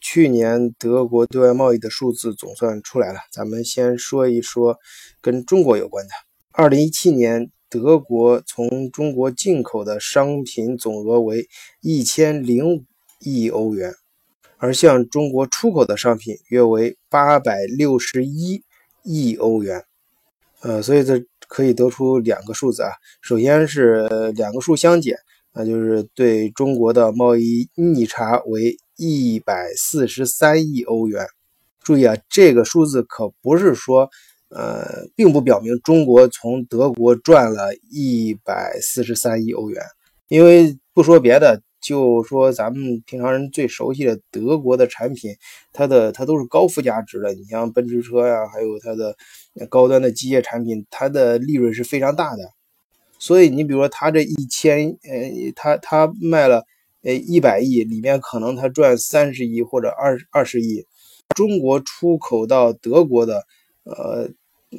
去年德国对外贸易的数字总算出来了，咱们先说一说跟中国有关的。二零一七年，德国从中国进口的商品总额为一千零五亿欧元，而向中国出口的商品约为八百六十一亿欧元。呃，所以这可以得出两个数字啊，首先是两个数相减，那就是对中国的贸易逆差为。一百四十三亿欧元，注意啊，这个数字可不是说，呃，并不表明中国从德国赚了一百四十三亿欧元。因为不说别的，就说咱们平常人最熟悉的德国的产品，它的它都是高附加值的。你像奔驰车呀，还有它的高端的机械产品，它的利润是非常大的。所以你比如说，它这一千，呃，它它卖了。呃，一百亿里面可能他赚三十亿或者二二十亿，中国出口到德国的，呃，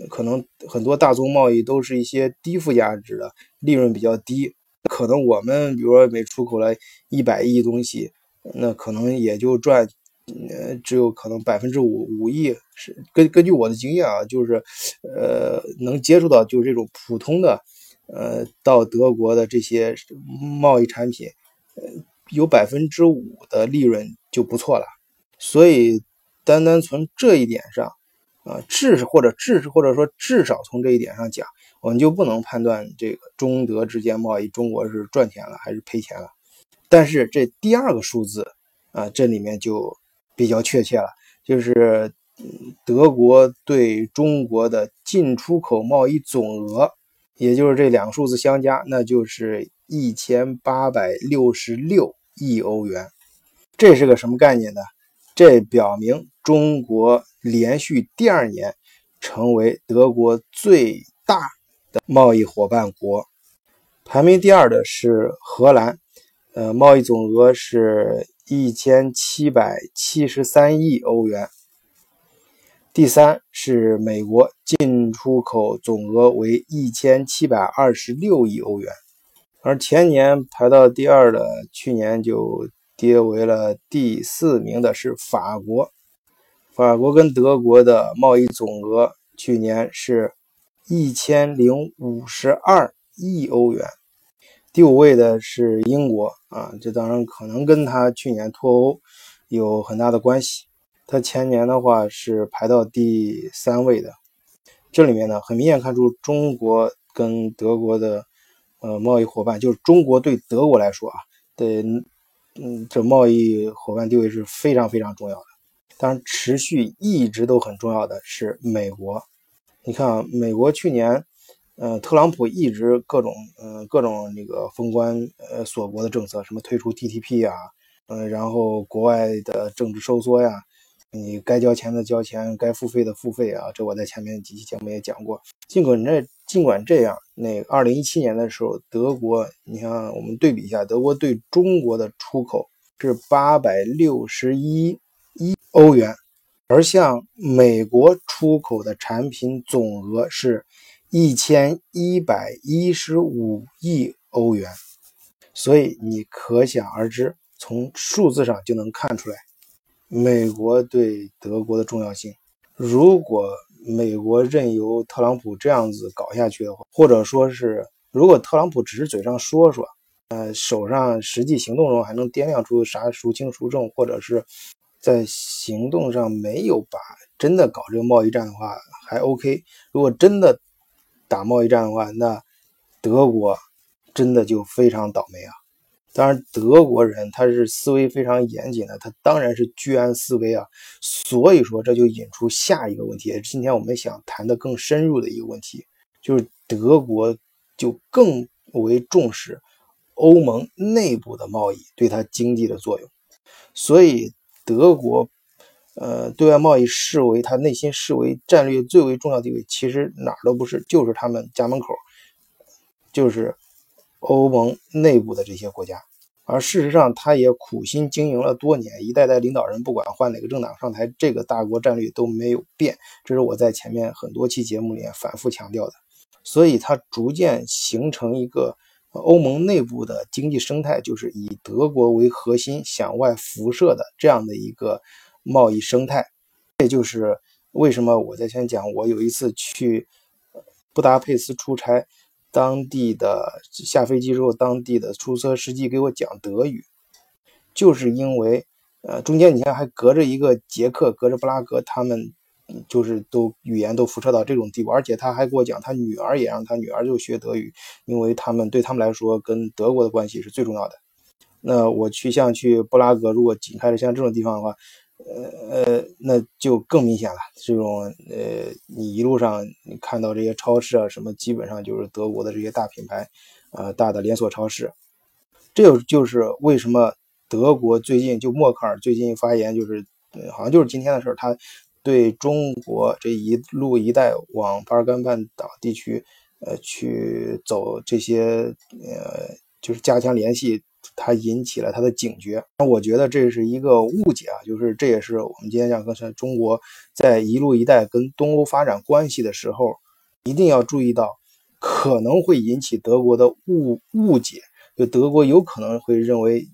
可能很多大宗贸易都是一些低附加值的，利润比较低。可能我们比如说每出口了一百亿东西，那可能也就赚，呃，只有可能百分之五五亿。是根根据我的经验啊，就是，呃，能接触到就是这种普通的，呃，到德国的这些贸易产品，呃。有百分之五的利润就不错了，所以单单从这一点上，啊，至或者至或者说至少从这一点上讲，我们就不能判断这个中德之间贸易中国是赚钱了还是赔钱了。但是这第二个数字啊，这里面就比较确切了，就是德国对中国的进出口贸易总额，也就是这两个数字相加，那就是一千八百六十六。亿欧元，这是个什么概念呢？这表明中国连续第二年成为德国最大的贸易伙伴国。排名第二的是荷兰，呃，贸易总额是一千七百七十三亿欧元。第三是美国，进出口总额为一千七百二十六亿欧元。而前年排到第二的，去年就跌为了第四名的是法国。法国跟德国的贸易总额去年是一千零五十二亿欧元。第五位的是英国啊，这当然可能跟他去年脱欧有很大的关系。他前年的话是排到第三位的。这里面呢，很明显看出中国跟德国的。呃，贸易伙伴就是中国对德国来说啊，对，嗯，这贸易伙伴地位是非常非常重要的。当然，持续一直都很重要的是美国。你看啊，美国去年，呃，特朗普一直各种，呃，各种那个封关，呃，锁国的政策，什么退出 TTP 啊，嗯，然后国外的政治收缩呀。你该交钱的交钱，该付费的付费啊！这我在前面几期节目也讲过。尽管这尽管这样，那二零一七年的时候，德国，你看我们对比一下，德国对中国的出口是八百六十一亿欧元，而向美国出口的产品总额是一千一百一十五亿欧元。所以你可想而知，从数字上就能看出来。美国对德国的重要性，如果美国任由特朗普这样子搞下去的话，或者说是如果特朗普只是嘴上说说，呃，手上实际行动中还能掂量出啥孰轻孰重，或者是在行动上没有把真的搞这个贸易战的话，还 OK。如果真的打贸易战的话，那德国真的就非常倒霉啊。当然，德国人他是思维非常严谨的，他当然是居安思危啊。所以说，这就引出下一个问题，也是今天我们想谈的更深入的一个问题，就是德国就更为重视欧盟内部的贸易对它经济的作用。所以，德国呃对外贸易视为他内心视为战略最为重要地位，其实哪儿都不是，就是他们家门口，就是。欧盟内部的这些国家，而事实上，他也苦心经营了多年，一代代领导人不管换哪个政党上台，这个大国战略都没有变，这是我在前面很多期节目里面反复强调的。所以，它逐渐形成一个欧盟内部的经济生态就是以德国为核心向外辐射的这样的一个贸易生态。这就是为什么我在先讲，我有一次去布达佩斯出差，当地的下飞机之后，当地的出租车司机给我讲德语，就是因为呃中间你看还隔着一个捷克，隔着布拉格，他们。就是都语言都辐射到这种地步，而且他还给我讲，他女儿也让他女儿就学德语，因为他们对他们来说跟德国的关系是最重要的。那我去像去布拉格，如果紧开着像这种地方的话，呃呃，那就更明显了。这种呃，你一路上你看到这些超市啊什么，基本上就是德国的这些大品牌，呃，大的连锁超市。这就就是为什么德国最近就默克尔最近发言，就是好像就是今天的事儿，他。对中国这一路一带往巴尔干半岛地区，呃，去走这些，呃，就是加强联系，他引起了他的警觉。那我觉得这是一个误解啊，就是这也是我们今天讲刚才中国在一路一带跟东欧发展关系的时候，一定要注意到可能会引起德国的误误解，就德国有可能会认为，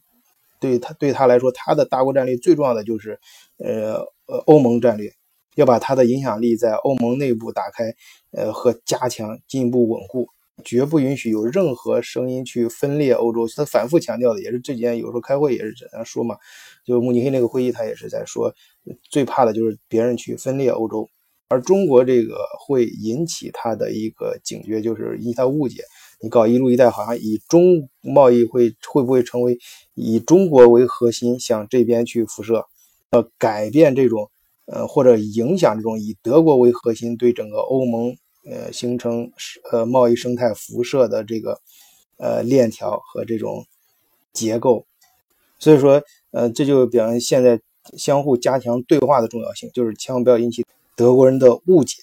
对他对他来说，他的大国战略最重要的就是，呃呃，欧盟战略。要把他的影响力在欧盟内部打开，呃和加强，进一步稳固，绝不允许有任何声音去分裂欧洲。他反复强调的也是这几天，有时候开会也是这样说嘛。就慕尼黑那个会议，他也是在说，最怕的就是别人去分裂欧洲，而中国这个会引起他的一个警觉，就是引起他误解。你搞一路一带，好像以中贸易会会不会成为以中国为核心向这边去辐射？呃，改变这种。呃，或者影响这种以德国为核心对整个欧盟呃形成呃贸易生态辐射的这个呃链条和这种结构，所以说呃这就表明现在相互加强对话的重要性，就是千万不要引起德国人的误解。